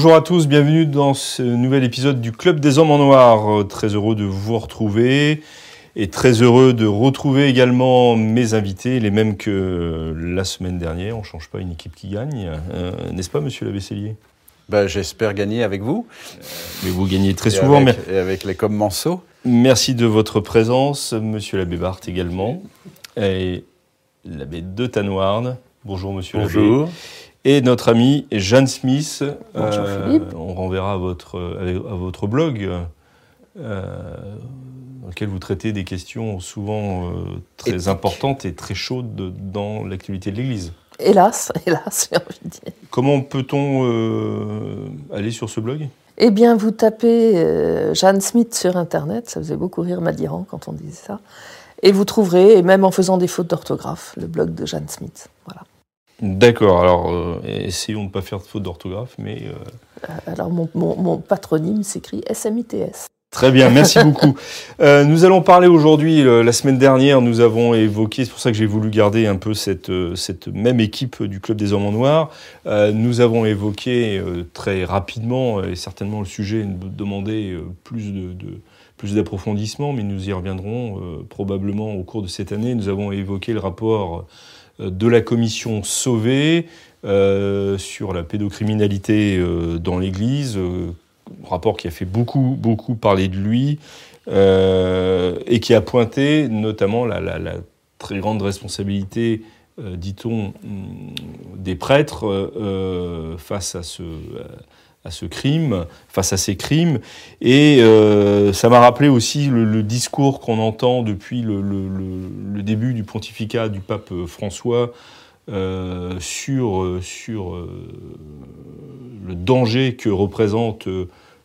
Bonjour à tous, bienvenue dans ce nouvel épisode du Club des Hommes en Noir. Euh, Très heureux de vous retrouver et très heureux de retrouver également mes invités, les mêmes que la semaine dernière. On ne change pas une équipe qui gagne, euh, n'est-ce pas, monsieur Labessellier Ben, J'espère gagner avec vous. Mais vous gagnez très et souvent. Avec, mais- et avec les commensaux. Merci de votre présence, monsieur l'abbé Barthes également. Et l'abbé de Tanoirne. Bonjour, monsieur l'abbé. Et notre ami Jeanne Smith. Bonjour, euh, Philippe. On renverra à votre, à votre blog. euh, dans lequel vous traitez des questions souvent euh, très importantes et très chaudes de- dans l'actualité de l'Église. Hélas, hélas, j'ai envie de dire. Comment peut-on euh, aller sur ce blog? Eh bien, vous tapez euh, Jeanne Smith sur Internet, ça faisait beaucoup rire Madiran quand on disait ça, et vous trouverez, et même en faisant des fautes d'orthographe, le blog de Jeanne Smith. Voilà. D'accord, alors euh, essayons de ne pas faire de faute d'orthographe, mais... euh, Euh, Alors, mon, mon- mon patronyme s'écrit SMITS. Très bien, merci beaucoup. Euh, nous allons parler aujourd'hui, la semaine dernière, nous avons évoqué, c'est pour ça que j'ai voulu garder un peu cette, cette même équipe du Club des Hommes en Noir, nous avons évoqué très rapidement, et certainement le sujet demandait plus de... de plus d'approfondissement, mais nous y reviendrons probablement au cours de cette année. Nous avons évoqué le rapport de la commission Sauvé euh, sur la pédocriminalité euh, dans l'Église, euh, rapport qui a fait beaucoup, beaucoup parler de lui euh, et qui a pointé notamment la, très grande responsabilité, euh, dit-on, hum, des prêtres euh, euh, face à ce, à ce crime, face à ces crimes. Et euh, ça m'a rappelé aussi le, discours qu'on entend depuis le, début du pontificat du pape François euh, sur, euh, sur euh, le danger que représente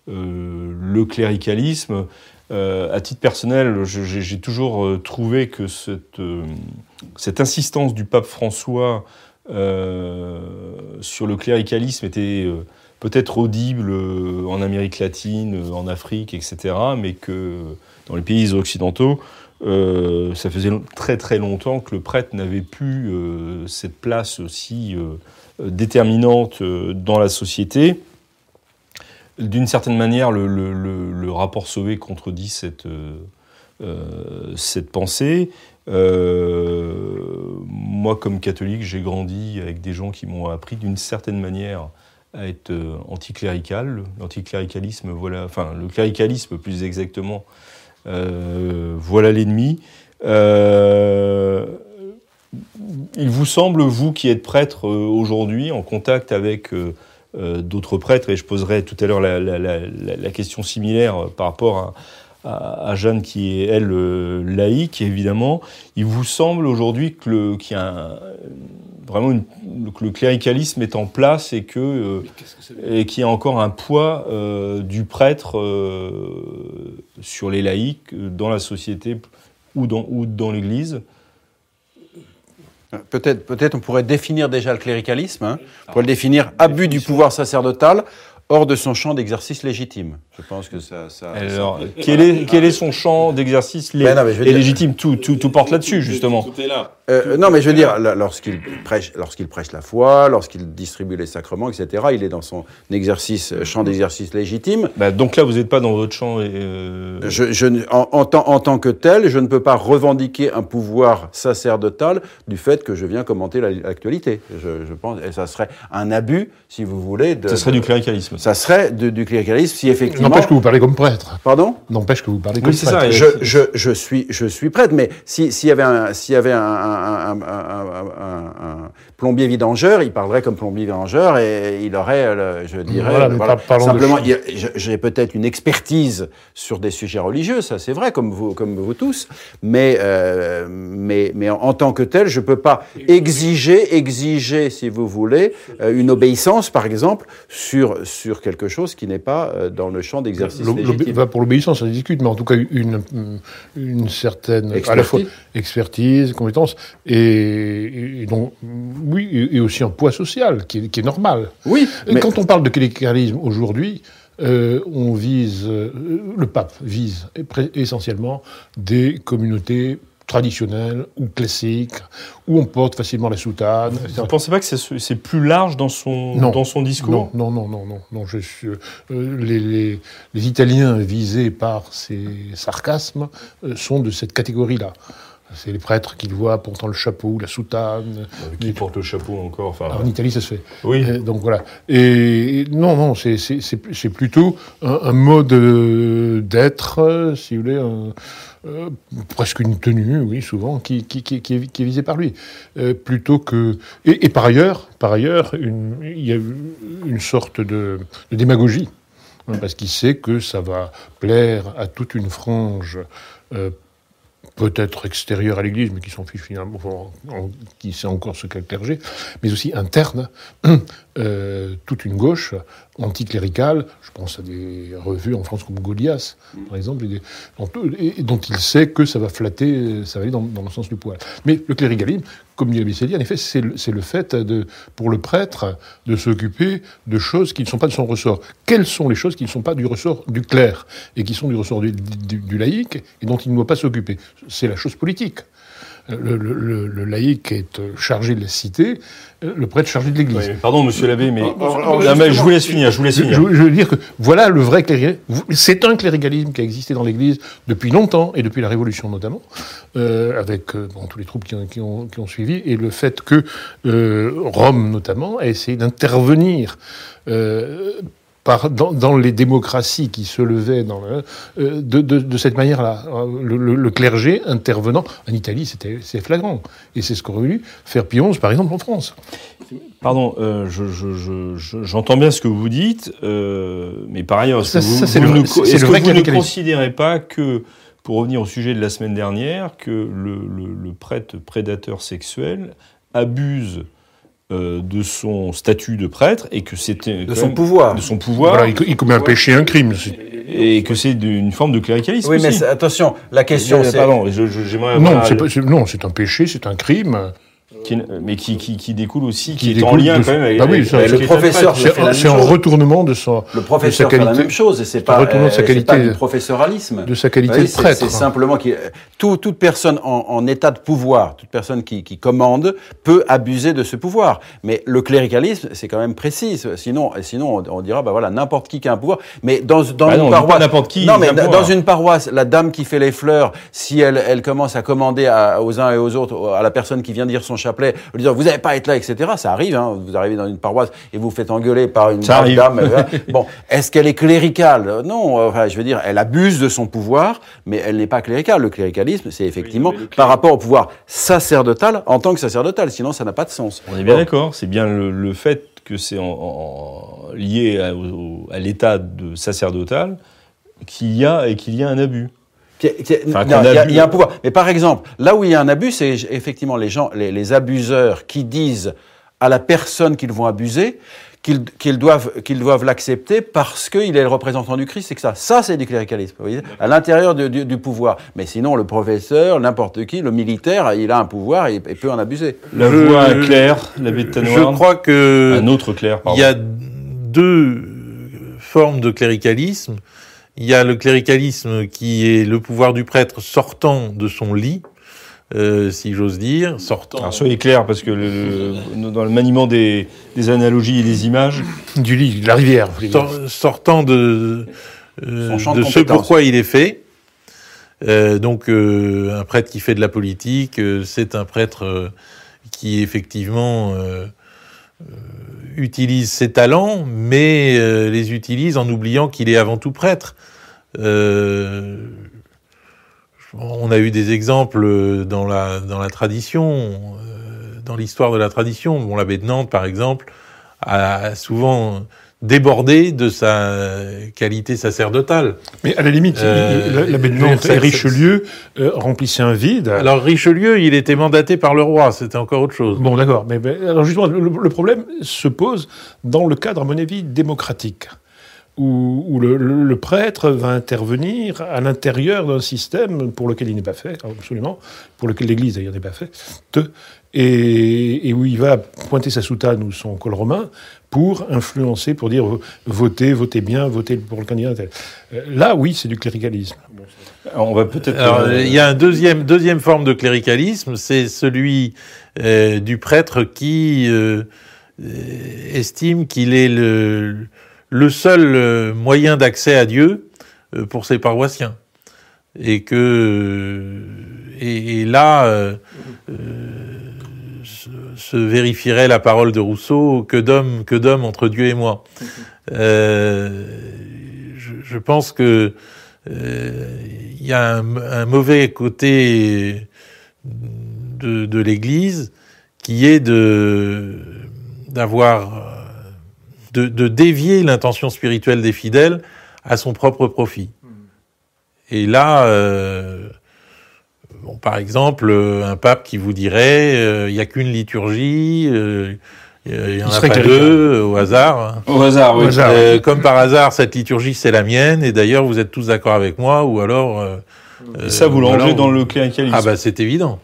le cléricalisme. À titre personnel, j'ai toujours trouvé que cette, cette insistance du pape François sur le cléricalisme était peut-être audible euh, en Amérique latine, euh, en Afrique, etc., mais que dans les pays occidentaux, euh, ça faisait très très longtemps que le prêtre n'avait plus cette place aussi déterminante dans la société. D'une certaine manière, le, le- rapport Sauvé contredit cette, cette pensée. Moi, comme catholique, j'ai grandi avec des gens qui m'ont appris d'une certaine manière à être euh, anticlérical. L'anticléricalisme, voilà, enfin, le cléricalisme plus exactement, euh, voilà l'ennemi. Euh, il vous semble, vous qui êtes prêtre aujourd'hui, en contact avec d'autres prêtres, et je poserai tout à l'heure la, question similaire par rapport à, à- à Jeanne qui est, elle, euh, laïque, évidemment, il vous semble aujourd'hui que le- qu'il y a un- vraiment une- que le cléricalisme est en place et que euh, et qu'il y a encore un poids euh, du prêtre euh, sur les laïcs dans la société ou dans, ou dans l'Église? Peut-être peut on pourrait définir déjà le cléricalisme. hein. On pourrait le définir abus du pouvoir sacerdotal hors de son champ d'exercice légitime. Je pense que ça. ça- Alors, quel est, quel est son champ d'exercice lé- Ben dire- légitime tout, tout, tout porte là-dessus, justement. Euh, non, mais je veux dire, là, lorsqu'il prêche, lorsqu'il prêche la foi, lorsqu'il distribue les sacrements, etc., il est dans son exercice, euh, champ d'exercice légitime. Bah, donc là, vous n'êtes pas dans votre champ. et, euh, Je, je ne- en, en tant, en tant que tel, je ne peux pas revendiquer un pouvoir sacerdotal du fait que je viens commenter la- l'actualité. Je, je pense, et ça serait un abus, si vous voulez. De, Ce serait de- du cléricalisme. Ça serait de- du cléricalisme si effectivement. N'empêche que vous parlez comme prêtre. Pardon? N'empêche que vous parlez Oui, comme c'est prêtre. ça, je, je, je, suis, je suis prêtre, mais si- s'il y avait, un, y avait un, un- un- un- un- un- un plombier vidangeur, il parlerait comme plombier vidangeur et il aurait, je dirais, Voilà, parlons de simplement, j'ai peut-être une expertise sur des sujets religieux, ça c'est vrai, comme vous, comme vous tous, mais, euh, mais, mais en, en tant que tel, je peux pas exiger, exiger, si vous voulez, euh, une obéissance, par exemple, sur, sur quelque chose qui n'est pas euh, dans le champ champ d'exercice légitime. pour l'obéissance, ça se discute, mais en tout cas une, une certaine à la Expertise. fois expertise, compétence, et, et donc oui, et, aussi un poids social qui est, qui est normal. Oui, mais Quand on parle de cléricalisme aujourd'hui, euh, on vise, euh, le pape vise essentiellement des communautés traditionnelles ou classiques, où on porte facilement la soutane. Vous ne pensez pas que c'est c'est plus large dans son, Non. dans son discours? Non, non, non, non, non, non. Je suis, euh, les, les- les Italiens visés par ces sarcasmes euh, sont de cette catégorie-là. C'est les prêtres qui voient pourtant le chapeau, la soutane. Euh, Qui porte le chapeau encore enfin, en Italie, ça se fait. Oui. Euh, donc voilà. Et non, non, c'est plutôt un, un mode euh, d'être, si vous voulez, un- euh, presque une tenue, oui, souvent, qui, qui, qui, qui est, visée par lui. Euh, plutôt que. Et, et par ailleurs, par ailleurs, une- il y a une sorte de, de démagogie. hein, Parce qu'il sait que ça va plaire à toute une frange euh, peut-être extérieure à l'Église, mais qui s'en fiche finalement, qui sait encore ce qu'est le clergé, mais aussi interne, euh, toute une gauche anticléricale, je pense à des revues en France comme Goliath, par exemple, et des- dont, et- et dont il sait que ça va flatter, ça va aller dans, dans le sens du poil. Mais le clérigalisme, comme dit Abisséli, en effet, c'est le, fait de, pour le prêtre de s'occuper de choses qui ne sont pas de son ressort. Quelles sont les choses qui ne sont pas du ressort du clerc et qui sont du ressort du, du- du laïc et dont il ne doit pas s'occuper? C'est la chose politique. Le, le- le- laïc est euh, chargé de la cité, euh, le prêtre chargé de l'Église. Oui, pardon, monsieur l'abbé, mais, oh, oh, Non, mais je vous laisse finir. Je vous laisse finir. je veux dire que voilà le vrai clérigalisme. C'est un clérigalisme qui a existé dans l'Église depuis longtemps et depuis la Révolution notamment, euh, avec bon, tous les troubles qui ont, qui, ont, qui ont suivi et le fait que euh, Rome notamment a essayé d'intervenir. Euh, par, dans, dans les démocraties qui se levaient dans le- euh, de, de, de cette manière-là. Le, le- le clergé intervenant, en Italie, c'était c'est flagrant. Et c'est ce qu'aurait voulu faire XI, par exemple, en France. Pardon, euh, je- je- je- je- j'entends bien ce que vous dites, euh, mais par ailleurs, est-ce que vous, vous le- ne, le que vous ne considérez pas que, pour revenir au sujet de la semaine dernière, que le prêtre prédateur sexuel abuse euh, de son statut de prêtre et que c'était de son même- pouvoir. de son pouvoir Voilà, il, il commet un péché, un crime. Et que c'est une forme de cléricalisme Oui, mais aussi. attention, la question Mais, c'est... Pardon, j'aimerais non, c'est un péché, c'est un crime. Qui- mais qui, qui, qui découle aussi, qui, Qui est en lien de- quand même avec, Bah oui, ça, avec le professeur C'est un retournement de son, Le professeur de sa fait la qualité, même chose, et c'est un pas, retournement de sa euh, c'est pas qualité- du professoralisme. de sa qualité Oui, de c'est- prêtre. C'est simplement que tout, toute personne en, en état de pouvoir, toute personne qui, qui commande, peut abuser de ce pouvoir. Mais le cléricalisme, c'est quand même précis. Sinon, sinon on, on dira, bah voilà, n'importe qui qui a un pouvoir. Mais dans, dans Bah une non, paroisse, n'importe qui non, mais un dans pouvoir. une paroisse, la dame qui fait les fleurs, si elle, elle commence à commander à- aux uns et aux autres, à la personne qui vient dire son chapelet, lui dire, vous n'allez pas être là, etc. Ça arrive. Hein, vous arrivez dans une paroisse et vous vous faites engueuler par une Ça brave arrive. dame. euh, bon, est-ce qu'elle est cléricale? Non. Enfin, je veux dire, elle abuse de son pouvoir, mais elle n'est pas cléricale. Le cléricalisme, c'est effectivement par rapport au pouvoir sacerdotal en tant que sacerdotal. Sinon, ça n'a pas de sens. On est bien d'accord. C'est bien le, le fait que c'est en- en- lié à, à l'état de sacerdotal qu'il y a et qu'il y a un abus. Enfin, il y, a- y un pouvoir. Mais par exemple, là où il y a un abus, c'est effectivement les gens, les, les abuseurs qui disent à la personne qu'ils vont abuser qu'ils qu'ils doivent qu'ils doivent l'accepter parce qu'il est le représentant du Christ, c'est que ça. Ça, c'est du cléricalisme, vous voyez, à l'intérieur du, du- du pouvoir. Mais sinon, le professeur, n'importe qui, le militaire, il a un pouvoir et, et peut en abuser. La Je- voix claire, l'abbé de Je Tanoirne. crois que Un autre clair, pardon. il y a deux formes de cléricalisme. Il y a le cléricalisme qui est le pouvoir du prêtre sortant de son lit, euh, si j'ose dire, sortant. Alors soyez clair, parce que le- le- dans le maniement des, des analogies et des images, Du lit, de la rivière. sortant de, euh, de de ce pourquoi il est fait. Euh, donc euh, un prêtre qui fait de la politique, euh, c'est un prêtre euh, qui effectivement euh, euh, utilise ses talents, mais euh, les utilise en oubliant qu'il est avant tout prêtre. Euh, on a eu des exemples dans la, dans la tradition, euh, dans l'histoire de la tradition. Bon, l'abbé de Nantes, par exemple, a souvent débordé de sa qualité sacerdotale. Mais à la limite, Euh, l'abbé de Nantes et Richelieu euh, remplissaient un vide. Alors Richelieu, il était mandaté par le roi, c'était encore autre chose. Bon, d'accord. Mais, mais alors justement, le, le problème se pose dans le cadre, à mon avis, démocratique. Où, où le, le- le prêtre va intervenir à l'intérieur d'un système pour lequel il n'est pas fait, absolument, pour lequel l'Église d'ailleurs n'est pas faite, et, et où il va pointer sa soutane ou son col romain pour influencer, pour dire votez, votez bien, votez pour le candidat. tel. Euh, Là, oui, c'est du cléricalisme. Alors, on va peut-être. Alors, euh, il y a un deuxième, deuxième forme de cléricalisme, c'est celui euh, du prêtre qui euh, estime qu'il est le, le seul euh, moyen d'accès à Dieu euh, pour ses paroissiens. Et que euh, et, là se, vérifierait la parole de Rousseau que d'homme que d'homme entre Dieu et moi. Je, pense que il y a un, mauvais côté de, de l'Église qui est de d'avoir de, de dévier l'intention spirituelle des fidèles à son propre profit. Et là, euh, bon, par exemple, euh, un pape qui vous dirait euh, il n'y a qu'une liturgie, euh, il n'y en Il a serait pas deux au hasard. Au hasard, oui. Au hasard. Euh, comme par hasard, cette liturgie, c'est la mienne, et d'ailleurs, vous êtes tous d'accord avec moi, ou alors... euh, Et ça, vous alors- dans le cléricalisme. Ah bah c'est évident.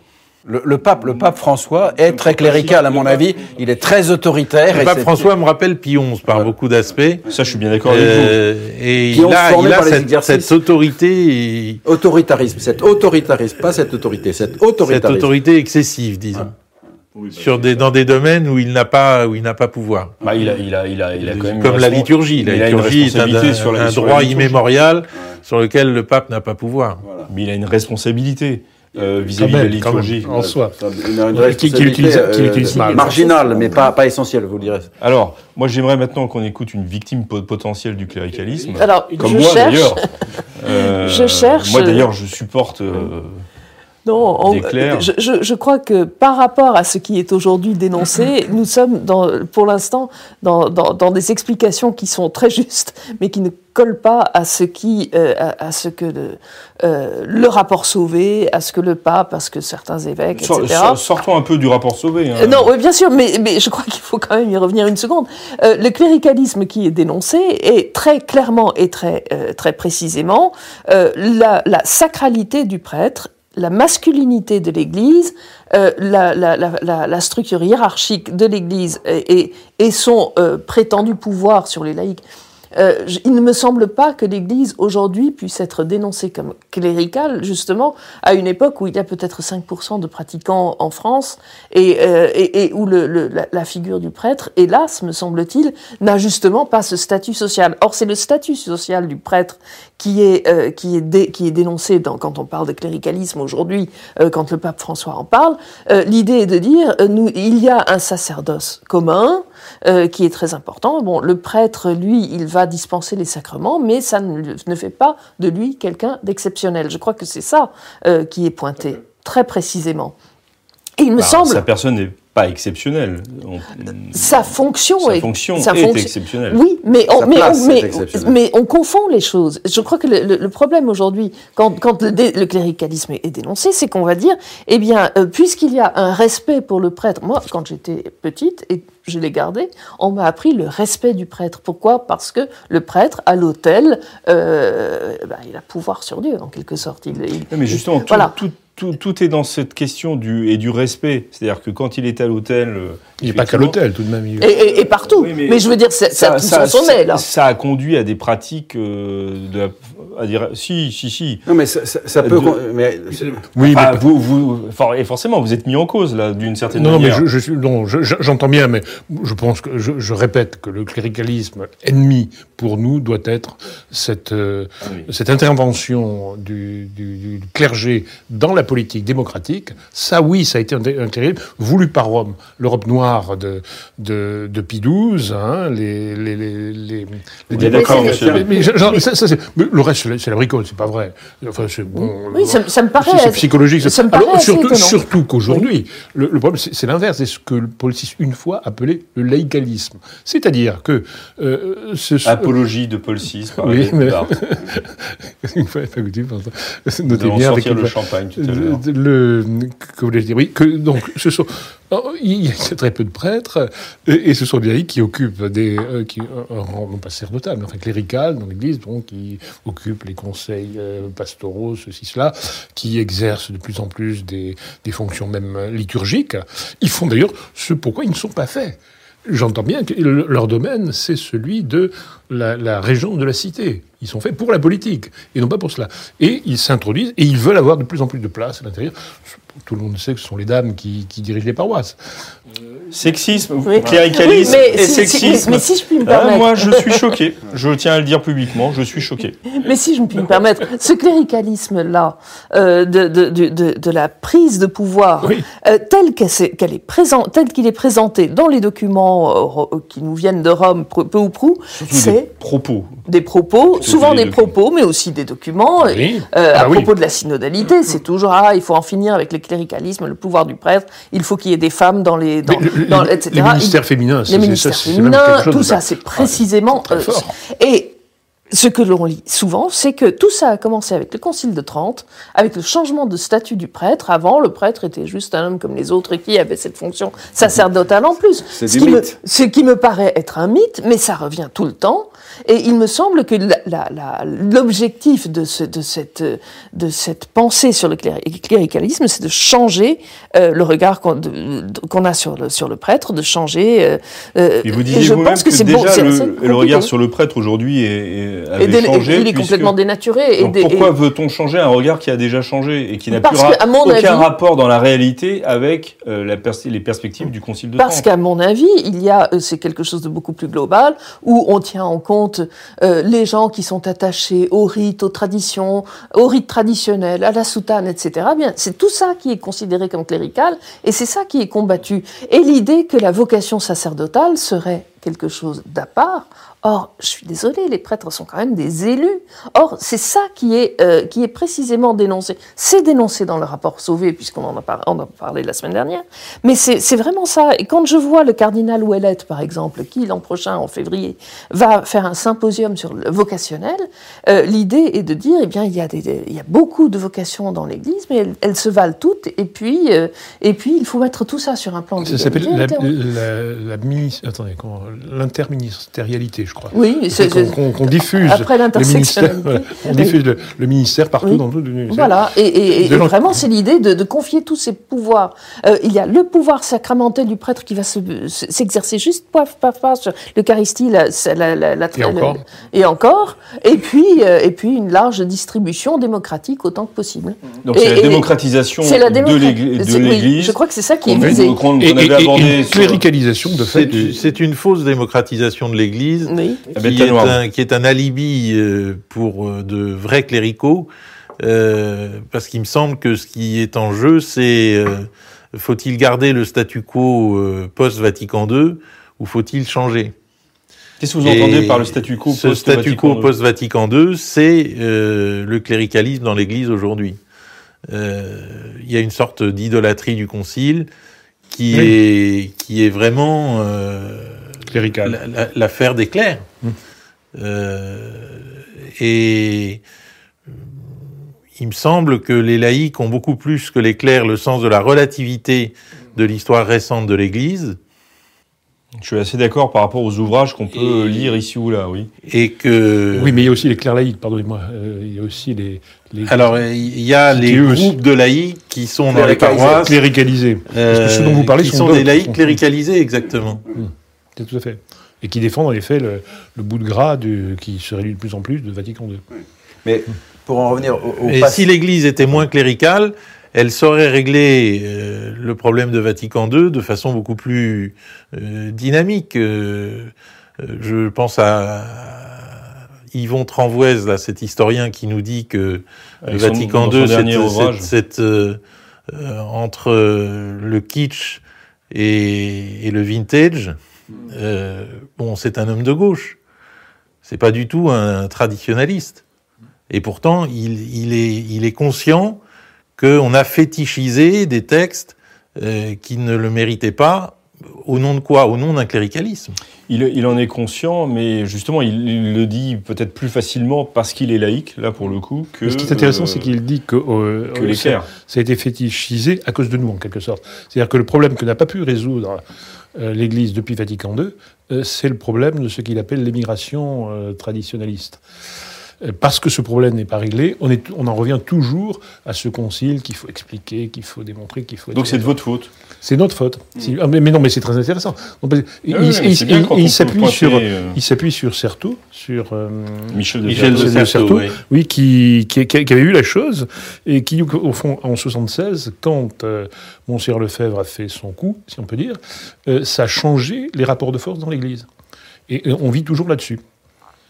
Le, le pape, le pape François est très clérical, à mon avis. Il est très autoritaire. Le et pape François me rappelle Pie XI par beaucoup d'aspects. Ça, je suis bien d'accord avec vous. Euh, et Pie il a, il cette, cette autorité, et- Autoritarisme, cet autoritarisme, pas cette autorité, cette cette autoritarisme. autorité excessive, disons, sur des, dans des domaines où il n'a pas, où il n'a pas pouvoir. Bah, il a, il a, il a, il a quand même une Comme la liturgie. La liturgie est un, responsabilité sur la- un sur la droit immémorial sur lequel le pape n'a pas pouvoir. Mais il a une responsabilité euh, vis-à-vis de la liturgie. en soi. Qui- qui euh. Marginale, mais pas, pas essentielle, vous direz. Alors, moi, j'aimerais maintenant qu'on écoute une victime po- potentielle du cléricalisme. Alors, Comme je moi, d'ailleurs. Euh, Je cherche. Moi, d'ailleurs, je supporte. euh, Non, je, je- je crois que par rapport à ce qui est aujourd'hui dénoncé, nous sommes dans, pour l'instant dans, dans- dans des explications qui sont très justes, mais qui ne collent pas à ce qui, euh, à, à ce que le, euh, le rapport Sauvé, à ce que le pape, à ce que certains évêques, etc. sor- sortons un peu du rapport Sauvé. hein. Euh, Non, oui, bien sûr, mais, mais je crois qu'il faut quand même y revenir une seconde. Euh, le cléricalisme qui est dénoncé est très clairement et très, très précisément la, la sacralité du prêtre, la masculinité de l'Église, euh, la, structure hiérarchique de l'Église et son euh, prétendu pouvoir sur les laïcs. Euh, il ne me semble pas que l'Église aujourd'hui puisse être dénoncée comme cléricale, justement, à une époque où il y a peut-être 5% de pratiquants en France et, euh, et, et où le, le- la, figure du prêtre, hélas, me semble-t-il, n'a justement pas ce statut social. Or, c'est le statut social du prêtre qui est, euh, qui est dénoncé dans, quand on parle de cléricalisme aujourd'hui, euh, quand le pape François en parle. Euh, L'idée est de dire, euh, nous, il y a un sacerdoce commun, euh, qui est très important. Bon, le prêtre, lui, il va dispenser les sacrements, mais ça ne, ne fait pas de lui quelqu'un d'exceptionnel. Je crois que c'est ça euh, qui est pointé très précisément. Et il me Bah, semble Sa personne n'est pas exceptionnelle. On- sa fonction sa est fonction sa est fonction- exceptionnelle. Oui, mais on, Sa mais, place on, mais, est exceptionnelle. mais on confond les choses. Je crois que le, le- le problème aujourd'hui, quand, quand le, cléricalisme est dénoncé, c'est qu'on va dire, eh bien, euh, puisqu'il y a un respect pour le prêtre, moi, quand j'étais petite, et je l'ai gardé, on m'a appris le respect du prêtre. Pourquoi? Parce que le prêtre, à l'autel, euh, ben, il a pouvoir sur Dieu, en quelque sorte. Il, mais justement, tout, voilà. tout, tout, tout est dans cette question du, et du respect. C'est-à-dire que quand il est à l'hôtel. euh, Il n'est pas qu'à l'hôtel, tout de même. il- Et, et- et partout. Oui, mais, mais je veux dire, ça, ça, a ça conduit à des pratiques euh, de la- à dire si si si Non, mais ça, ça- ça peut. De- Mais, Oui, Enfin, mais vous, vous, et forcément, vous êtes mis en cause, là, d'une certaine Non, non, mais manière. je, je suis, non, je- je- j'entends bien, mais je pense que je, je répète que le cléricalisme ennemi pour nous doit être cette euh, Oui. cette intervention du, du, du clergé dans la politique démocratique. Ça, oui, ça a été un, un cléricalisme voulu par Rome, l'Europe noire de de, de Pie XII, hein, les les les, les, d'accord, monsieur. Mais, mais genre, ça, ça, c'est- mais le reste, c'est la- bricole, c'est pas vrai. Enfin, c'est bon. Oui, ça, ça me paraît. C'est- psychologique. ça me paraît Alors, surtout, qu'aujourd'hui, le, le problème, c'est c'est l'inverse. C'est ce que le Paul VI, une fois, appelé le laïcalisme. C'est-à-dire que euh, ce, Apologie de Paul VI, par Oui, mais- une fois, pas goûté, pardon. Nous Notez bien avec le champagne tout à l'heure. le, le- que voulais-je dire Oui, que donc ce sont il y a très peu de prêtres, et, ce sont des laïcs qui occupent des, euh, qui, un rang non sacerdotal, mais enfin clérical dans l'Église, donc qui occupent les conseils euh, pastoraux, ceci, cela, qui exercent de plus en plus des, des fonctions même liturgiques. Ils font d'ailleurs ce pourquoi ils ne sont pas faits. J'entends bien que leur domaine, c'est celui de la, la, région de la cité. Ils sont faits pour la politique, et non pas pour cela. Et ils s'introduisent, et ils veulent avoir de plus en plus de place à l'intérieur. Tout le monde sait que ce sont les dames qui, qui dirigent les paroisses. Sexisme, cléricalisme oui, et sexisme. Mais, si je puis me Ah, permettre. moi, je suis choqué. Je tiens à le dire publiquement, je suis choqué. Mais si je me puis me permettre, ce cléricalisme-là, euh, de, de, de, de, de la prise de pouvoir, Oui. euh, tel qu'elle est présent, tel qu'il est présenté dans les documents euh, qui nous viennent de Rome, peu ou prou, c'est Propos. des propos, souvent des propos, mais aussi des documents. Oui. Euh, Ah à oui. propos de la synodalité, c'est toujours ah, il faut en finir avec le cléricalisme, le pouvoir du prêtre. Il faut qu'il y ait des femmes dans les, dans, le- dans- etc. les ministères féminins, c'est- les ministères ça, féminins, tout ça, c'est précisément. euh, et ce que l'on lit souvent, c'est que tout ça a commencé avec le Concile de Trente, avec le changement de statut du prêtre. Avant, le prêtre était juste un homme comme les autres et qui avait cette fonction sacerdotale en plus. C'est ce du qui me- mythe. ce qui me paraît être un mythe, mais ça revient tout le temps. Et il me semble que l'objectif de, ce, de, cette, de cette pensée sur le cléri- cléricalisme, c'est de changer euh, le regard qu'on qu'on a sur le, sur le prêtre, de changer. euh, euh, Et vous disiez je vous-même pense que, que c'est bon, déjà c'est le, le regard sur le prêtre aujourd'hui est, avait changé. il est complètement dénaturé. Et Donc pourquoi et- veut-on changer un regard qui a déjà changé et qui n'a plus Parce ra- que, aucun avis- rapport dans la réalité avec euh, la pers- les perspectives du Concile de Parce Trente qu'à mon avis, il y a, euh, c'est quelque chose de beaucoup plus global, où on tient en compte euh, les gens qui sont attachés aux rites, aux traditions, aux rites traditionnels, à la soutane, etc. Bien, c'est tout ça qui est considéré comme clérical, et c'est ça qui est combattu. Et l'idée que la vocation sacerdotale serait quelque chose d'à part. Or, je suis désolée, les prêtres sont quand même des élus. Or, c'est ça qui est, euh, qui est précisément dénoncé. C'est dénoncé dans le rapport Sauvé, puisqu'on en a, par- on en a parlé la semaine dernière. Mais c'est vraiment ça. Et quand je vois le cardinal Ouellette, par exemple, qui l'an prochain, en février, va faire un symposium sur le vocationnel, euh, l'idée est de dire, eh bien, il y, a des, des- il y a beaucoup de vocations dans l'Église, mais elles, elles se valent toutes. Et puis, euh, et puis, il faut mettre tout ça sur un plan Ça s'appelle l'interministérialité, je crois. Oui, c'est- Qu'on diffuse Après l'intersectionnalité. voilà, on diffuse le, le ministère partout Oui. dans tout le ministère. Voilà, et, vraiment, c'est l'idée de, de confier tous ces pouvoirs. Euh, il y a le pouvoir sacramentel du prêtre qui va se- se- s'exercer juste paf, paf, paf sur l'Eucharistie, la, la, la, la- Et encore. et encore, et puis, euh, et puis une large distribution démocratique autant que possible. Donc c'est la et- démocratisation de l'Église. C'est- de oui, l'Église je crois que c'est ça qui est visé. Et, et- avait et- abordé et une sur- cléricalisation de fait. C'est une fausse démocratisation de l'Église Ah ben, qui, est un, qui est un alibi euh, pour euh, de vrais cléricaux, euh, parce qu'il me semble que ce qui est en jeu, c'est euh, faut-il garder le statu quo euh, post-Vatican II ou faut-il changer? Qu'est-ce que vous Et entendez par le statu quo Ce statu quo post-Vatican II, c'est le cléricalisme dans l'Église aujourd'hui. Il y a une sorte d'idolâtrie du Concile qui Oui. est qui est vraiment euh, L'affaire des clercs. Hum. Euh, et euh, il me semble que les laïcs ont beaucoup plus que les clercs le sens de la relativité de l'histoire récente de l'Église Je suis assez d'accord par rapport aux ouvrages qu'on peut Et- lire ici ou là, oui. et que Oui, mais il y a aussi les clercs laïcs, pardonnez-moi. Euh, il y a aussi les, les alors il y a les groupes de laïcs qui sont dans les paroisses cléricalisés. euh, Parce que ceux dont vous parlez qui sont des laïcs cléricalisés exactement. C'est tout à fait. Et qui défendent en effet le, le bout de gras du, qui se réduit de plus en plus de Vatican II. Mais pour en revenir au, au Et pass- si l'Église était moins cléricale, elle saurait régler euh, le problème de Vatican II de façon beaucoup plus euh, dynamique. Euh, je pense à Yvon Tranvoise, là, cet historien qui nous dit que le Avec Vatican son II, c'est entre euh, le kitsch et, et le vintage. Euh, bon, c'est un homme de gauche. C'est pas du tout un traditionnaliste. Et pourtant, il, il, est, il est conscient qu'on a fétichisé des textes euh, qui ne le méritaient pas, Au nom de quoi? Au nom d'un cléricalisme. Il, il en est conscient, mais justement, il, il le dit peut-être plus facilement parce qu'il est laïque, là pour le coup, que. Mais ce qui est intéressant, euh, c'est qu'il dit que, euh, que les ça, ça a été fétichisé à cause de nous, en quelque sorte. C'est-à-dire que le problème que n'a pas pu résoudre euh, l'Église depuis Vatican II, euh, c'est le problème de ce qu'il appelle l'émigration euh, traditionnaliste. Euh, Parce que ce problème n'est pas réglé, on, est, on en revient toujours à ce concile qu'il faut expliquer, qu'il faut démontrer, qu'il faut. Donc c'est de votre faute. C'est notre faute. Si- ah, mais, mais non, mais c'est très intéressant. Donc, il oui, il- c'est il- s'appuie sur, euh, il s'appuie sur Certeau, sur euh, Michel de Michel Certeau. de de Certeau, Certeau, oui. oui, qui, qui, qui- qui avait eu la chose et qui, au fond, en 76, quand euh, Monseigneur Lefebvre a fait son coup, si on peut dire, euh, ça a changé les rapports de force dans l'Église. Et, euh, on vit toujours là-dessus.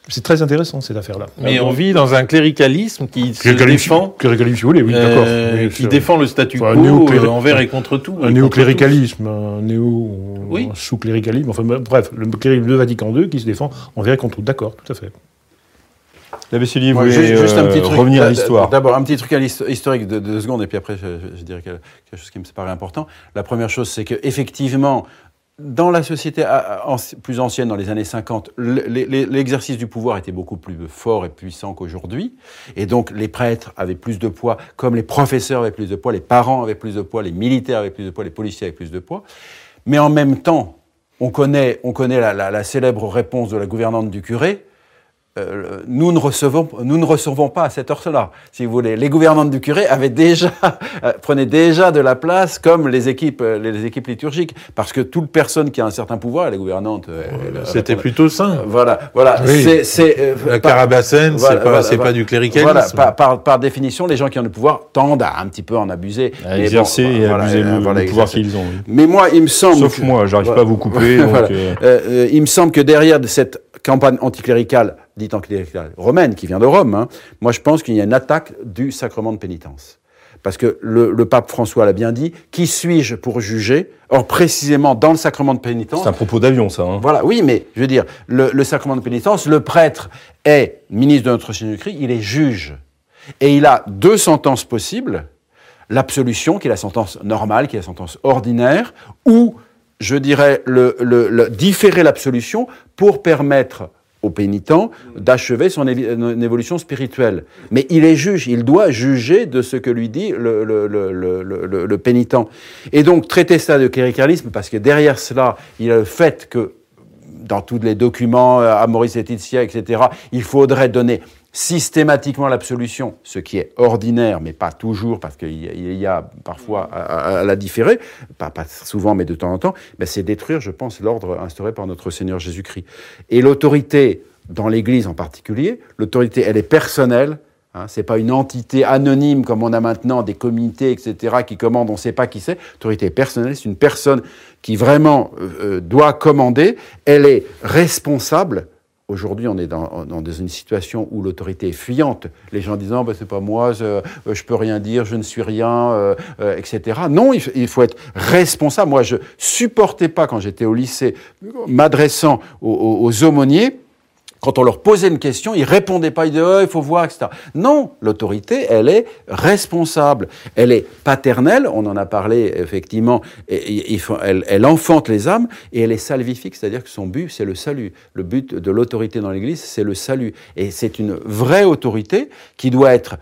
C'est très intéressant cette affaire-là. Mais on vit dans un cléricalisme qui se Cléricalisme, défend, cléricalisme, si vous voulez, oui, d'accord. euh, qui sûr. défend le statu quo Enfin, euh, envers et contre tout. Un néocléricalisme, un néo Oui. un sous-cléricalisme, enfin bref, le cléricalisme de Vatican II qui se défend envers et contre tout. D'accord, tout à fait. L'abbé Cellier Moi, voulait juste, juste un petit euh, truc. revenir à l'histoire. D'abord, un petit truc à historique de, de deux secondes, et puis après, je, je- je dirais quelque chose qui me paraît important. La première chose, c'est que effectivement, dans la société plus ancienne, dans les années 50, le- les- les- l'exercice du pouvoir était beaucoup plus fort et puissant qu'aujourd'hui. Et donc, les prêtres avaient plus de poids, comme les professeurs avaient plus de poids, les parents avaient plus de poids, les militaires avaient plus de poids, les policiers avaient plus de poids. Mais en même temps, on connaît, on connaît la, la- la célèbre réponse de la gouvernante du curé. Euh, nous, ne recevons, nous ne recevons pas à cette heure-là, si vous voulez. Les gouvernantes du curé avaient déjà, euh, prenaient déjà de la place comme les équipes, euh, les équipes liturgiques, parce que toute personne qui a un certain pouvoir, les gouvernantes, C'était plutôt sain. Voilà, voilà. Oui. C'est, euh, La Carabassène, voilà, c'est pas, voilà, pas du cléricalisme. Voilà, par, par, par définition, les gens qui ont le pouvoir tendent à un petit peu en abuser. À exercer bon, et abuser le, le pouvoir qu'ils ont. oui. Mais moi, il me semble. Sauf que- moi, j'arrive pas à vous couper. donc, il me semble que derrière de cette campagne anticléricale, dite anticléricale romaine, qui vient de Rome, hein, moi je pense qu'il y a une attaque du sacrement de pénitence. Parce que le, le pape François l'a bien dit, qui suis-je pour juger? Or, précisément dans le sacrement de pénitence, c'est un propos d'avion, ça. hein. voilà, oui, mais je veux dire, le, le sacrement de pénitence, le prêtre est ministre de notre Seigneur Christ, il est juge. Et il a deux sentences possibles, l'absolution, qui est la sentence normale, qui est la sentence ordinaire, ou, je dirais, le, le- le- différer l'absolution pour permettre au pénitent d'achever son une évolution spirituelle. Mais il est juge, il doit juger de ce que lui dit le, pénitent. Et donc traiter ça de cléricalisme, parce que derrière cela, il y a le fait que dans tous les documents, euh, Amoris Laetitia, etc., il faudrait donner systématiquement l'absolution, ce qui est ordinaire, mais pas toujours, parce qu'il y, a- parfois à, la différer, pas, souvent, mais de temps en temps, ben, c'est détruire, je pense, l'ordre instauré par notre Seigneur Jésus-Christ. Et l'autorité, dans l'Église en particulier, l'autorité, elle est personnelle, Hein, c'est pas une entité anonyme comme on a maintenant des comités, etc., qui commandent, on ne sait pas qui c'est. L'autorité personnelle, c'est une personne qui vraiment euh, euh, doit commander. Elle est responsable. Aujourd'hui, on est dans, une situation où l'autorité est fuyante. Les gens disant, bah, c'est pas moi, je, euh, je peux rien dire, je ne suis rien, euh, euh, etc. Non, il, faut être responsable. Moi, je supportais pas quand j'étais au lycée, m'adressant aux aumôniers, quand on leur posait une question, ils répondaient pas, ils disaient oh, il faut voir, etc. Non, l'autorité, elle est responsable, elle est paternelle, on en a parlé effectivement, elle, elle enfante les âmes et elle est salvifique, c'est-à-dire que son but, c'est le salut. Le but de l'autorité dans l'Église, c'est le salut. Et c'est une vraie autorité qui doit être,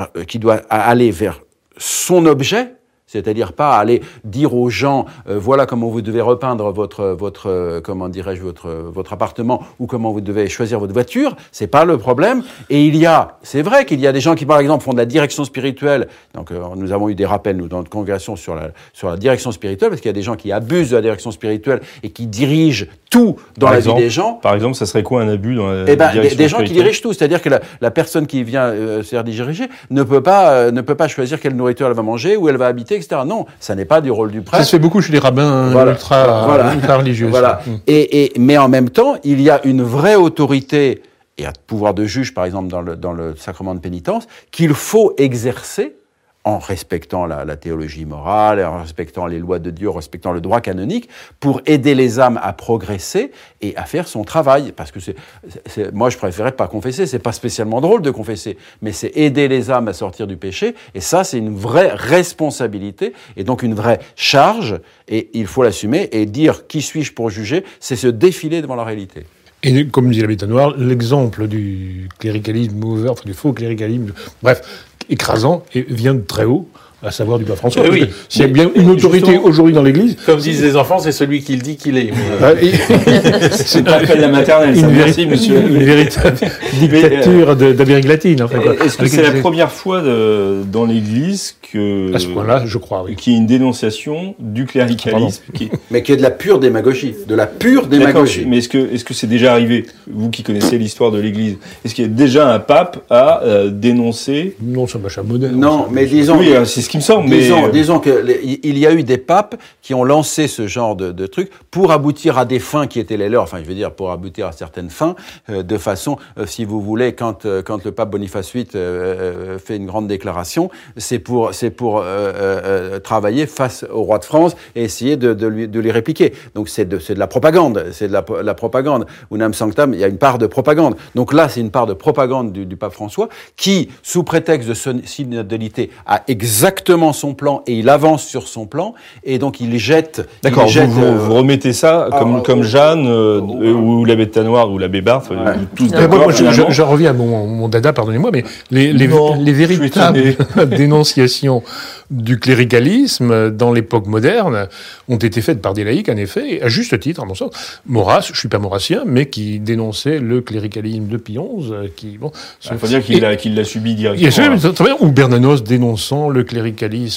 euh, qui doit aller vers son objet, c'est-à-dire pas aller dire aux gens euh, voilà comment vous devez repeindre votre votre euh, comment dirais-je votre votre appartement ou comment vous devez choisir votre voiture, c'est pas le problème et il y a c'est vrai qu'il y a des gens qui par exemple font de la direction spirituelle. Donc euh, nous avons eu des rappels nous dans notre congrégation sur la sur la direction spirituelle parce qu'il y a des gens qui abusent de la direction spirituelle et qui dirigent tout dans Par la exemple, vie des gens. Par exemple, ça serait quoi un abus dans la Eh ben, des, direction des gens qui dirigent tout, c'est-à-dire que la, la personne qui vient se faire diriger ne peut pas ne peut pas choisir quelle nourriture elle va manger, où elle va habiter, etc. Non, ça n'est pas du rôle du Ça prêtre. se fait beaucoup chez les rabbins Voilà. ultra, Voilà. ultra religieux. Voilà. ça. Mm. Et, et, mais en même temps, il y a une vraie autorité et un pouvoir de juge, par exemple, dans le, dans le sacrement de pénitence, qu'il faut exercer en respectant la, la, théologie morale, en respectant les lois de Dieu, en respectant le droit canonique, pour aider les âmes à progresser et à faire son travail. Parce que c'est, moi, je préférais pas confesser. C'est pas spécialement drôle de confesser, mais c'est aider les âmes à sortir du péché. Et ça, c'est une vraie responsabilité et donc une vraie charge. Et il faut l'assumer et dire qui suis-je pour juger, c'est se défiler devant la réalité. Et comme dit l'habitat noir, l'exemple du cléricalisme ouvert, du faux cléricalisme, bref, écrasant et vient de très haut à savoir du pape François. Eh oui, S'il y a bien une autorité aujourd'hui dans l'Église. Comme disent les enfants, c'est celui qui le dit qu'il est. Ah, c'est pas de la maternelle, ça. une, Merci, monsieur. une véritable dictature de- d'Amérique latine, en fait. Est-ce que c'est la première fois de- dans l'Église que À ce point-là, je crois, oui. qu'il y ait une dénonciation du cléricalisme qui- Mais qui est de la pure démagogie, de la pure démagogie. mais est-ce que est-ce que c'est déjà arrivé, vous qui connaissez l'histoire de l'Église, est-ce qu'il y a déjà un pape à euh, dénoncer Non, ça m'a. Non, mais disons, Oui, euh, c'est ce qui me semble, mais disons, euh, disons que les- il y a eu des papes qui ont lancé ce genre de, de truc pour aboutir à des fins qui étaient les leurs. Enfin, je veux dire, pour aboutir à certaines fins, euh, de façon, euh, si vous voulez, quand euh, quand le pape Boniface VIII euh, euh, fait une grande déclaration, c'est pour c'est pour euh, euh, euh, travailler face au roi de France et essayer de, de lui de lui répliquer. Donc c'est de c'est de la propagande, c'est de la, la propagande. Unam sanctam, il y a une part de propagande. Donc là, c'est une part de propagande du, du pape François qui, sous prétexte de son- synodalité, a exactement son plan et il avance sur son plan et donc il jette. D'accord, vous, vous, euh, vous remettez ça comme, ah, comme euh, Jeanne, euh, ou l'abbé Tanoir, ou l'abbé Barthes, Ouais. ou tous moi, je, je- je reviens à mon, mon dada, pardonnez-moi, mais les, les, Non, les véritables dénonciations du cléricalisme dans l'époque moderne ont été faites par des laïcs, en effet, et à juste titre, à mon sens. Maurras, je suis pas maurassien, mais qui dénonçait le cléricalisme de Pie XI, euh, qui, bon... Il faut dire qu'il l'a l'a subi il y a directement. bien, ou Bernanos dénonçant le cléricalisme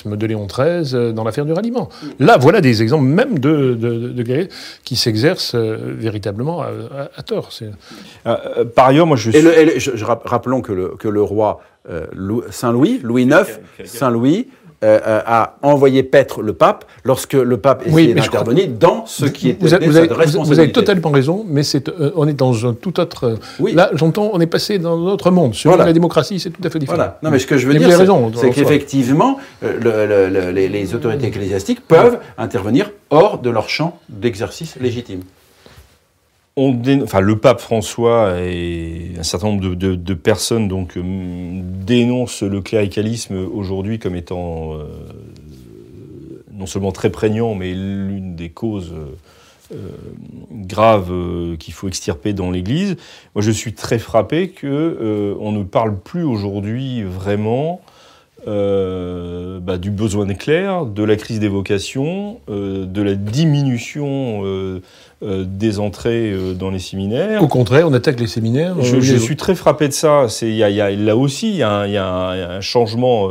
de Léon XIII euh, dans l'affaire du ralliement. Là, voilà des exemples même de, de, qui s'exercent euh, véritablement à, à- à tort. Euh, euh, par ailleurs, moi je suis... Et, le- et le- je- je rapp- rappelons que le, que le roi euh, Lou- Saint-Louis, Louis IX, Saint-Louis, euh, euh, a envoyé paître le pape lorsque le pape Oui, essayait d'intervenir dans ce qui était vous avez, de vous avez- vous avez- vous avez responsabilité. totalement raison, mais c'est, euh, on est dans un tout autre. euh, Oui. Là, j'entends, on est passé dans un autre monde. Sur Voilà. la démocratie, c'est tout à fait différent. Voilà. Non, mais ce que je veux Mais dire, c'est qu'effectivement, euh, le- le- le- les, les autorités ecclésiastiques peuvent intervenir hors de leur champ d'exercice légitime. On enfin, le pape François et un certain nombre de, personnes donc, euh, dénoncent le cléricalisme aujourd'hui comme étant euh, non seulement très prégnant, mais l'une des causes euh, graves qu'il faut extirper dans l'Église. Moi, je suis très frappé que euh, on ne parle plus aujourd'hui vraiment euh, bah, du besoin d'éclair, de la crise des vocations, euh, de la diminution euh, des entrées dans les séminaires. Au contraire, on attaque les séminaires. Je, suis très frappé de ça. C'est, y a, il y a- là aussi, il y a un, y y a changement,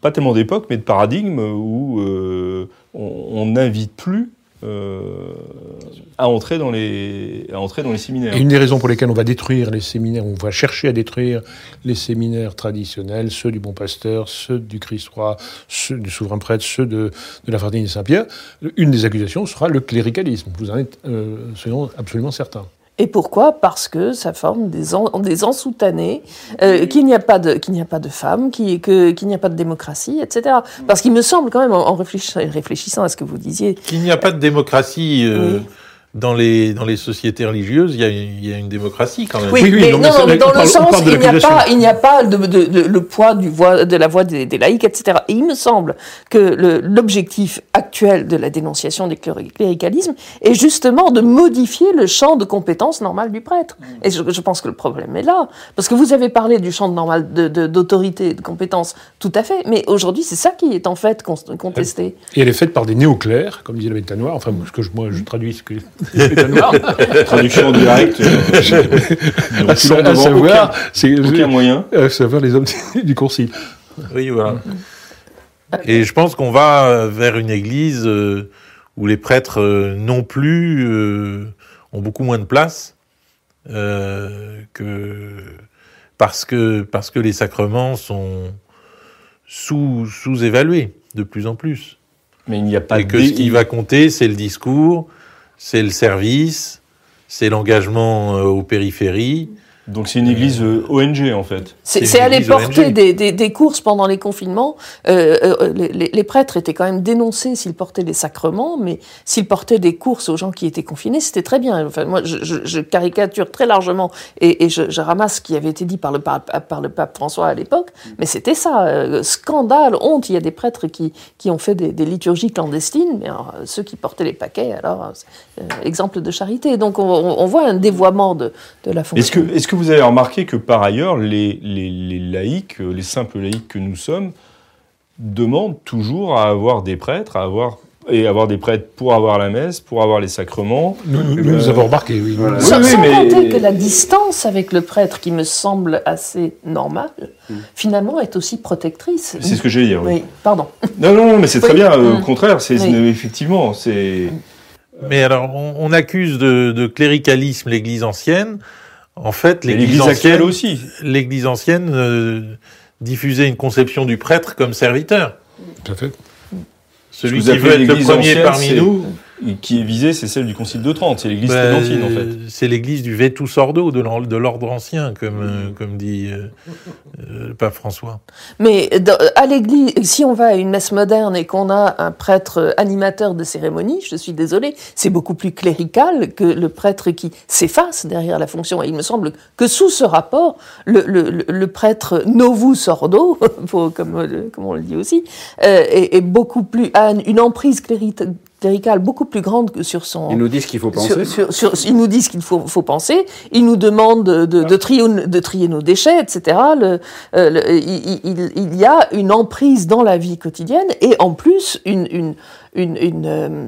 pas tellement d'époque, mais de paradigme où on on n'invite plus euh, à entrer dans les, à entrer dans les séminaires. Et une des raisons pour lesquelles on va détruire les séminaires, on va chercher à détruire les séminaires traditionnels, ceux du Bon Pasteur, ceux du Christ roi, ceux du Souverain Prêtre, ceux de, de la Fraternité Saint-Pierre, une des accusations sera le cléricalisme. Vous en êtes euh, soyons absolument certain. Et pourquoi? Parce que ça forme des, en, des ensoutanés, euh, qu'il n'y a pas de qu'il n'y a pas de femmes, que- qu'il n'y a pas de démocratie, etc. Parce qu'il me semble quand même, en, en réfléchissant, réfléchissant à ce que vous disiez, Qu'il n'y a pas de démocratie euh, Oui. Dans, les, dans les sociétés religieuses, il y a, il y a une démocratie quand même. Oui, Oui, oui, mais non, non, mais non, mais dans le sens, il n'y a pas, il n'y a pas de, de- de- le poids du voix, de la voix des, des laïcs, etc. Et il me semble que l'objectif actuel de la dénonciation du cléri- cléricalisme est justement de modifier le champ de compétences normales du prêtre. Et je, je pense que le problème est là, parce que vous avez parlé du champ de normal de- de- d'autorité, de, compétences, tout à fait. Mais aujourd'hui, c'est ça qui est en fait con- contesté. Et elle est faite par des néoclères, comme disait le Bêta Noir. Enfin, ce que je, moi, je traduis ce que. Traduction en direct. euh, donc, à, sa- à savoir, aucun, c'est aucun moyen. à savoir les hommes du Concile. Oui, voilà. Et je pense qu'on va vers une église euh, où les prêtres euh, non plus euh, ont beaucoup moins de place euh, que parce que parce que les sacrements sont sous sous-évalués de plus en plus. Mais il n'y a pas Et que ce qui va compter, c'est le discours, c'est le service, c'est l'engagement euh, aux périphéries, Donc c'est une église euh, ONG en fait. C'est aller porter des, des, des courses pendant les confinements. Euh, euh, les, prêtres étaient quand même dénoncés s'ils portaient les sacrements, mais s'ils portaient des courses aux gens qui étaient confinés, c'était très bien. Enfin, moi, je, je- je caricature très largement et, et je, je ramasse ce qui avait été dit par le pape, par le pape François à l'époque, mais c'était ça. euh, scandale, honte. Il y a des prêtres qui, qui ont fait des, des liturgies clandestines, mais alors, ceux qui portaient les paquets, alors, euh, exemple de charité. Donc on, voit un dévoiement de, de la fonction. Est-ce que, est-ce que vous avez remarqué que par ailleurs, les, les, les laïcs, euh, les simples laïcs que nous sommes, demandent toujours à avoir des prêtres, à avoir, et avoir des prêtres pour avoir la messe, pour avoir les sacrements Nous, nous, Euh, nous avons remarqué, oui. voilà. Sans, oui, sans mais- compter que la distance avec le prêtre, qui me semble assez normale, finalement est aussi protectrice. C'est ce que j'allais dire. Oui. Oui, pardon. Non, non, non, mais c'est très Oui. bien. Au Mm. contraire, c'est Oui. effectivement, c'est. Mais alors, on, on accuse de, de cléricalisme l'Église ancienne. En fait, l'Église ancienne, aussi. l'Église ancienne euh, diffusait une conception du prêtre comme serviteur. Tout à fait. Celui vous qui veut être le premier ancienne, parmi nous, Qui est visée, c'est celle du Concile de Trente. C'est l'Église ben, tridentine, en fait. c'est l'Église du vetus ordo, de l'or- de l'ordre ancien, comme, euh, comme dit euh, euh, le pape François. Mais dans- à l'église, si on va à une messe moderne et qu'on a un prêtre animateur de cérémonie, je suis désolée, c'est beaucoup plus clérical que le prêtre qui s'efface derrière la fonction. Et il me semble que sous ce rapport, le, le- le- le prêtre novus ordo, pour- comme, euh, comme on le dit aussi, euh, est, est beaucoup plus a une emprise cléri- cléricale beaucoup plus grande que sur son Ils nous disent qu'il faut penser. sur- sur- sur- ils nous disent qu'il faut, faut penser, ils nous demandent de, de, de trier, de trier nos déchets, etc. Le, euh, le- il, il- il y a une emprise dans la vie quotidienne et en plus une, une, une, une, euh,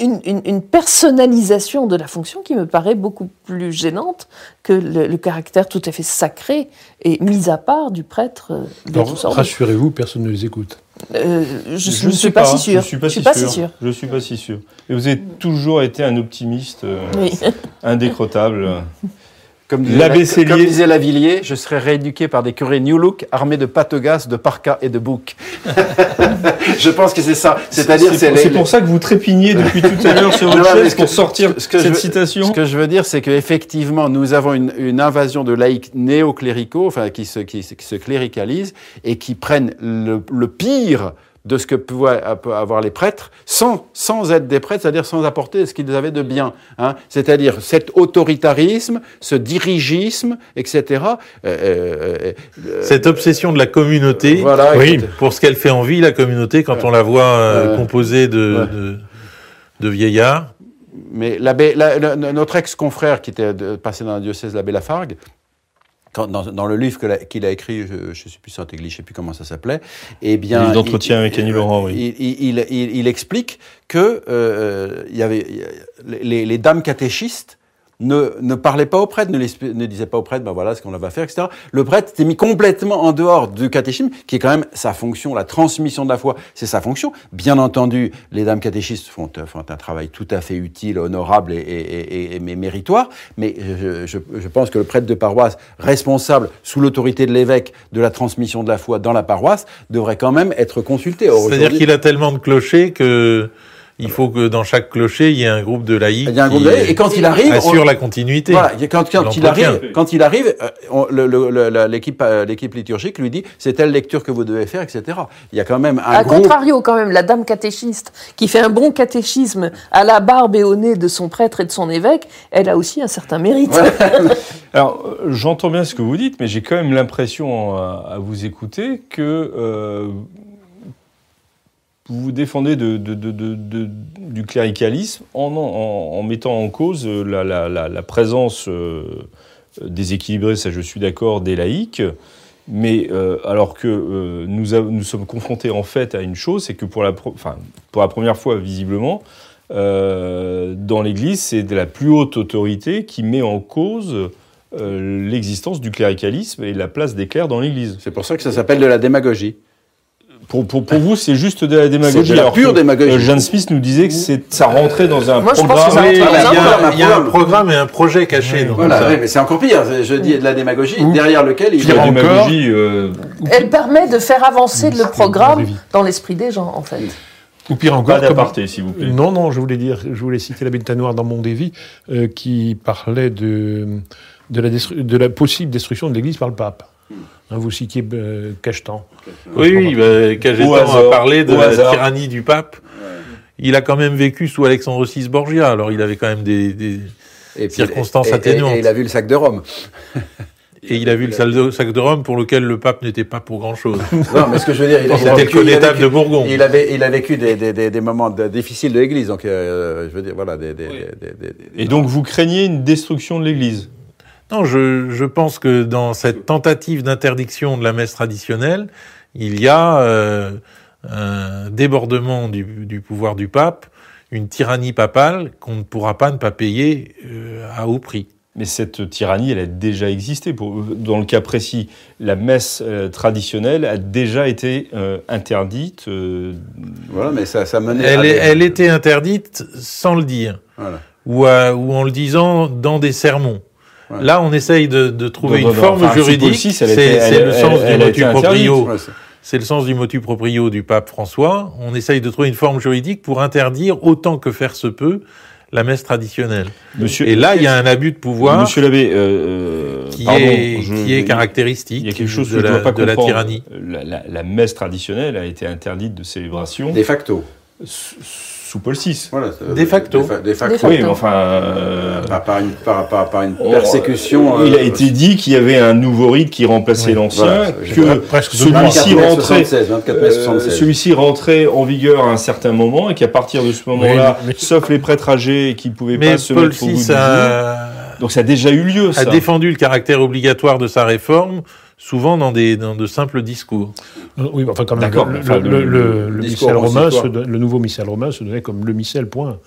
une- une- une personnalisation de la fonction qui me paraît beaucoup plus gênante que le, le caractère tout à fait sacré et mis à part du prêtre euh, rassurez-vous, personne ne les écoute. Euh, je ne suis pas, si sûr. Je suis pas, si, pas sûr. si sûr. Je suis pas si sûr. Et vous avez toujours été un optimiste euh, Oui. indécrottable. Comme disait, la- comme disait Lavillier, je serais rééduqué par des curés New Look armés de patogas, de parkas et de boucs. je pense que c'est ça. C'est-à-dire, c'est pour, les- c'est pour ça que vous trépignez depuis tout à l'heure sur votre chaise que- pour sortir ce que je cette veux- citation. Ce que je veux dire, c'est qu'effectivement, nous avons une, une invasion de laïcs néocléricaux, enfin, qui se, qui, se- qui se cléricalisent et qui prennent le, le pire de ce que pouvaient avoir les prêtres, sans, sans être des prêtres, c'est-à-dire sans apporter ce qu'ils avaient de bien. Hein. C'est-à-dire cet autoritarisme, ce dirigisme, etc. Euh, euh, euh, Cette obsession de la communauté, voilà, Oui. pour ce qu'elle fait en vie, la communauté, quand on la voit composée de, de, de vieillards. Mais l'abbé, la- notre ex-confrère qui était passé dans le diocèse, l'abbé Lafargue, quand, dans, dans le livre qu'il a écrit, je ne sais plus Saint-Église, je ne sais plus comment ça s'appelait, eh bien, d'entretien il- avec Annie Laurent, oui. Il, il, il- il explique que euh, il y avait les, les dames catéchistes ne, ne parlaient pas au prêtre, ne, ne disaient pas au prêtre, ben voilà ce qu'on va faire, etc. Le prêtre était mis complètement en dehors du catéchisme, qui est quand même sa fonction, la transmission de la foi, c'est sa fonction. Bien entendu, les dames catéchistes font, euh, font un travail tout à fait utile, honorable et, et, et- et- mais méritoire, mais je, je, je pense que le prêtre de paroisse, responsable sous l'autorité de l'évêque de la transmission de la foi dans la paroisse, devrait quand même être consulté. C'est-à-dire qu'il a tellement de clochers que il faut que dans chaque clocher, il y ait un groupe de laïcs Il y a un groupe qui de laïcs, et quand il arrive, assure on- la continuité. Voilà, quand, quand il arrive, quand il arrive, euh, l'équipe, euh, l'équipe liturgique lui dit c'est telle lecture que vous devez faire, etc. Il y a quand même un A groupe. contrario, quand même, la dame catéchiste qui fait un bon catéchisme à la barbe et au nez de son prêtre et de son évêque, elle a aussi un certain mérite. Alors, euh, j'entends bien ce que vous dites, mais j'ai quand même l'impression, à, à vous écouter, que euh, vous vous défendez de, de- de- de- de- du cléricalisme en, mettant en cause euh, la, présence euh, déséquilibrée, ça je suis d'accord, des laïcs. Mais euh, alors que euh, nous, sommes confrontés en fait à une chose, c'est que pour la, pour la première fois visiblement, euh, dans l'Église, c'est la plus haute autorité qui met en cause euh, l'existence du cléricalisme et la place des clercs dans l'Église. C'est pour ça que ça s'appelle de la démagogie. Pour, pour, pour vous, c'est juste de la démagogie. C'est de la pure que, démagogie. euh, Jeanne Smith nous disait que c'est, ça rentrait dans un Moi, je pense programme. que ça Oui, il y, y a un programme. et un projet caché Voilà, oui, mais c'est encore pire. Je dis de la démagogie derrière lequel il y a encore. démagogie, euh, Elle permet de faire avancer le programme dans l'esprit des gens, en fait. Ou pire pas encore, comme- d'aparté, s'il vous plaît. Non, non, je voulais dire, je voulais citer l'abbé de Tanoir dans Mon Dévi, euh, qui parlait de, de la, destru- de la possible destruction de l'Église par le pape. Hein, vous citiez euh, Cachetan. Oui, oui, bah, Cajetan Au a parlé de la tyrannie du pape. Il a quand même vécu sous Alexandre VI Borgia, alors il avait quand même des, des- Et puis- Circonstances et- atténuantes. Et, il a vu le sac de Rome. et il a vu le sac de, Rome pour lequel le pape n'était pas pour grand chose. Non, mais ce que je veux dire, il, il a vécu, il a vécu- de Bourgogne. il avait, il a vécu des, des, des, des moments de- difficiles de l'Église, donc euh, je veux dire, voilà, des, des, des- des- des- Et donc vous craignez une destruction de l'Église? Non, je, je pense que dans cette tentative d'interdiction de la messe traditionnelle, il y a euh, un débordement du, du pouvoir du pape, une tyrannie papale qu'on ne pourra pas ne pas payer euh, à haut prix. Mais cette tyrannie, elle a déjà existé. Pour, dans le cas précis, la messe euh, traditionnelle a déjà été euh, interdite. euh, Voilà, mais ça, ça menait. à Elle, est- des- elle était interdite sans le dire, Voilà. ou, à- ou en le disant dans des sermons. Ouais. Là, on essaye de, de trouver Non, une non, forme enfin, juridique. C'est le sens elle du motu proprio. Ouais, c'est- le sens du motu proprio du pape François. On essaye de trouver une forme juridique pour interdire autant que faire se peut la messe traditionnelle. Monsieur, Et là, il y a un abus de pouvoir Monsieur l'abbé, euh, euh, qui, pardon, est, je- qui est caractéristique Il y a quelque chose de, que je ne la, dois pas de la comprendre. tyrannie. La, la- la messe traditionnelle a été interdite de célébration De facto. Sous Paul VI. Voilà, De facto. De, fa- de facto. Oui, mais enfin, euh, Par, par une, par, par, par une on- persécution. il euh, a été dit qu'il y avait un nouveau rite qui remplaçait Oui, l'ancien, voilà. que celui-ci 24 mai rentrait, 76, 24 mai euh, 76. celui-ci rentrait en vigueur à un certain moment et qu'à partir de ce moment-là, sauf les prêtres âgés qui pouvaient Mais pas se Paul mettre au bout du jour. Donc ça a déjà eu lieu, a ça. défendu le caractère obligatoire de sa réforme, souvent dans, des, dans de simples discours. Euh, Oui, enfin, quand même, D'accord, le, enfin, le, le- romain, consistoire. se don- le nouveau missel romain se donnait comme le missel, point.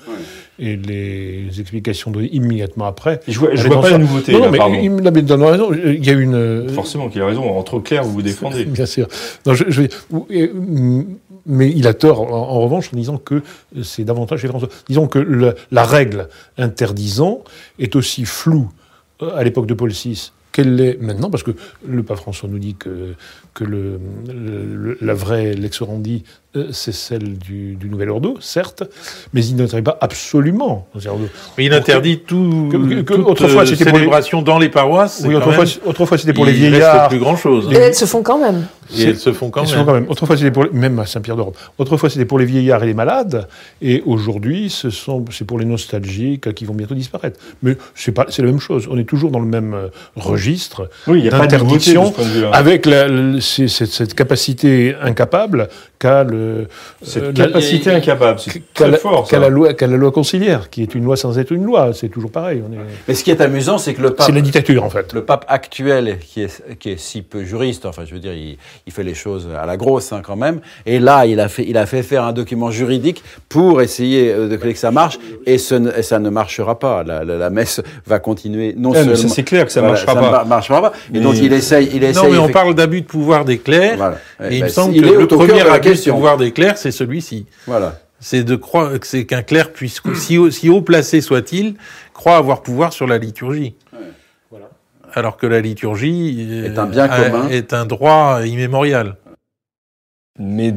Et les explications données immédiatement après. Je vois, je vois pas ça. la nouveauté, Non, là, mais pardon. il me l'avait donné raison. Il y a une. euh, Forcément qu'il a raison. Entre clair, vous vous défendez. Bien sûr. Non, je, mm, mais il a tort, en, en revanche, en disant que c'est davantage chez François. Disons que le- la règle interdisant est aussi floue euh, à l'époque de Paul VI qu'elle l'est maintenant, parce que le pape François nous dit que, que le, la vraie lex orandi, euh, c'est celle du, du Nouvel Ordo, certes, mais il n'interdit pas absolument. C'est-à-dire, Mais il interdit tout, Que- que- que toute autrefois, euh, c'était pour les- dans les paroisses. Oui, autrefois, même- autrefois c'était pour les il reste vieillards. plus grand chose. Et elles se font quand même. Et elles se font quand même. font quand même. Autrefois, c'était pour les- même à Saint-Pierre d'Europe. Autrefois, c'était pour les vieillards et les malades, et aujourd'hui, ce sont, c'est pour les nostalgiques qui vont bientôt disparaître. Mais c'est pas, c'est la même chose. On est toujours dans le même euh, registre Oui, il n'y a pas de nouveauté de ce d'interdiction, point de vue-là. avec la, c'est- cette, cette capacité incapable qu'a le Cette euh, la- capacité incapable, c'est très la, fort. qu'a ça. la loi, qu'a la loi conciliaire, qui est une loi sans être une loi. C'est toujours pareil. On est, Mais ce qui est amusant, c'est que le pape. c'est la dictature en fait. Le pape actuel, qui est, qui est si peu juriste, enfin, je veux dire, il, il fait les choses à la grosse, hein, quand même. Et là, il a fait, il a fait faire un document juridique pour essayer euh, de que ça marche, et, ce ne- et ça ne marchera pas. La, la- la messe va continuer non Ah, mais seulement. ça, c'est clair que ça Voilà, marchera ça pas. ne mar- marchera pas. Et Mais- donc, il essaye, il essaye. Non, mais on parle d'abus de pouvoir des clercs. Voilà. Et Eh il ben, me semble il que est le premier abus de question. Pouvoir des clercs, c'est celui-ci. Voilà. C'est de croire que c'est qu'un clerc puisse, si, haut- si haut placé soit-il, croit avoir pouvoir sur la liturgie. Alors que la liturgie euh, Est un bien a- commun. est un droit immémorial. Mais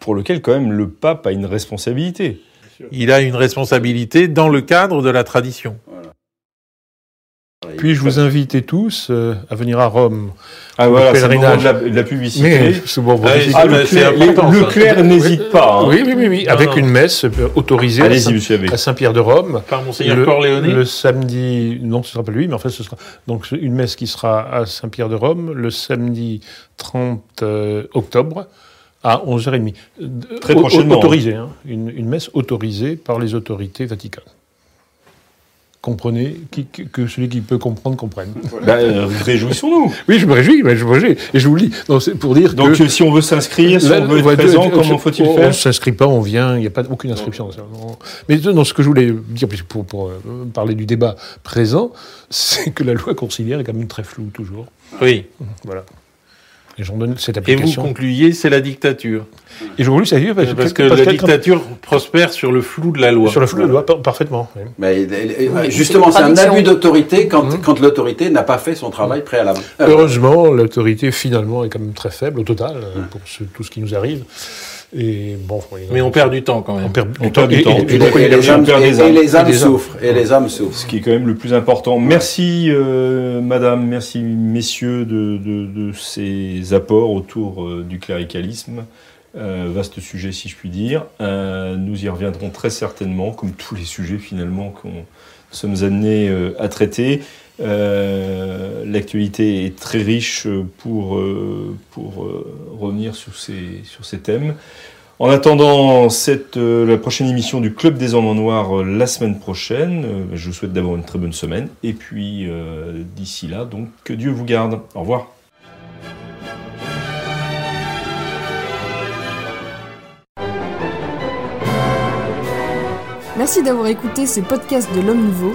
pour lequel, quand même, le pape a une responsabilité. Il a une responsabilité dans le cadre de la tradition. Puis je vous invite tous euh, à venir à Rome. Ah Le voilà, c'est le moment pèlerinage. de la, de la publicité. Mais c'est bon, bon, Ah, c'est- Ah, le clerc n'hésite pas. hein. oui, oui, oui, oui, Non, avec non. une messe euh, autorisée à Saint-Pierre de Rome. Par Monseigneur le, Corleone. le samedi, non, ce sera pas lui, mais enfin, ce sera donc une messe qui sera à Saint-Pierre de Rome le samedi 30 euh, octobre à 11h30. Euh, Très prochainement. Autorisée, hein, une, une messe autorisée par les autorités vaticanes. Comprenez, qui- que, celui qui peut comprendre comprenne. Bah, euh, réjouissons-nous. Oui, je me réjouis, mais je me réjouis. Et je vous le dis, non, c'est pour dire Donc, que... euh, si on veut s'inscrire, si Là, on veut être présent, comment faut-il faire On ne s'inscrit pas, on vient, il n'y a pas aucune inscription. ça, non. Mais non, ce que je voulais dire, puisque pour, pour, euh, parler du débat présent, c'est que la loi conciliaire est quand même très floue toujours. Oui. Voilà. Et j'en donne cette Et vous concluiez, c'est la dictature. Et je conclue, ça y est, parce, Parce que la dictature prospère sur le flou de la loi. Sur le flou de loi, par- parfaitement. oui. Mais Oui, justement, c'est c'est un abus d'autorité quand, Mmh. quand l'autorité n'a pas fait son travail préalable. Alors, Heureusement, l'autorité finalement est quand même très faible au total euh, pour ce- tout ce qui nous arrive. Et bon, Mais on perd du temps quand même. on perd On du perd temps. du Et- temps. et- et, et les, âmes. et les âmes âmes. souffrent. Et les hommes souffrent. Ce qui est quand même le plus important. Merci, euh, madame, merci, messieurs, de, de- de ces apports autour euh, du cléricalisme. Euh, vaste sujet, si je puis dire. Euh, nous y reviendrons très certainement, comme tous les sujets finalement qu'on sommes amenés euh, à traiter. Euh, L'actualité est très riche pour, euh, pour euh, revenir sur ces, sur ces thèmes. En attendant cette, la prochaine émission du Club des Hommes en Noir la semaine prochaine, je vous souhaite d'avoir une très bonne semaine. Et puis d'ici là, donc que Dieu vous garde. Au revoir. Merci d'avoir écouté ces podcasts de l'Homme Nouveau.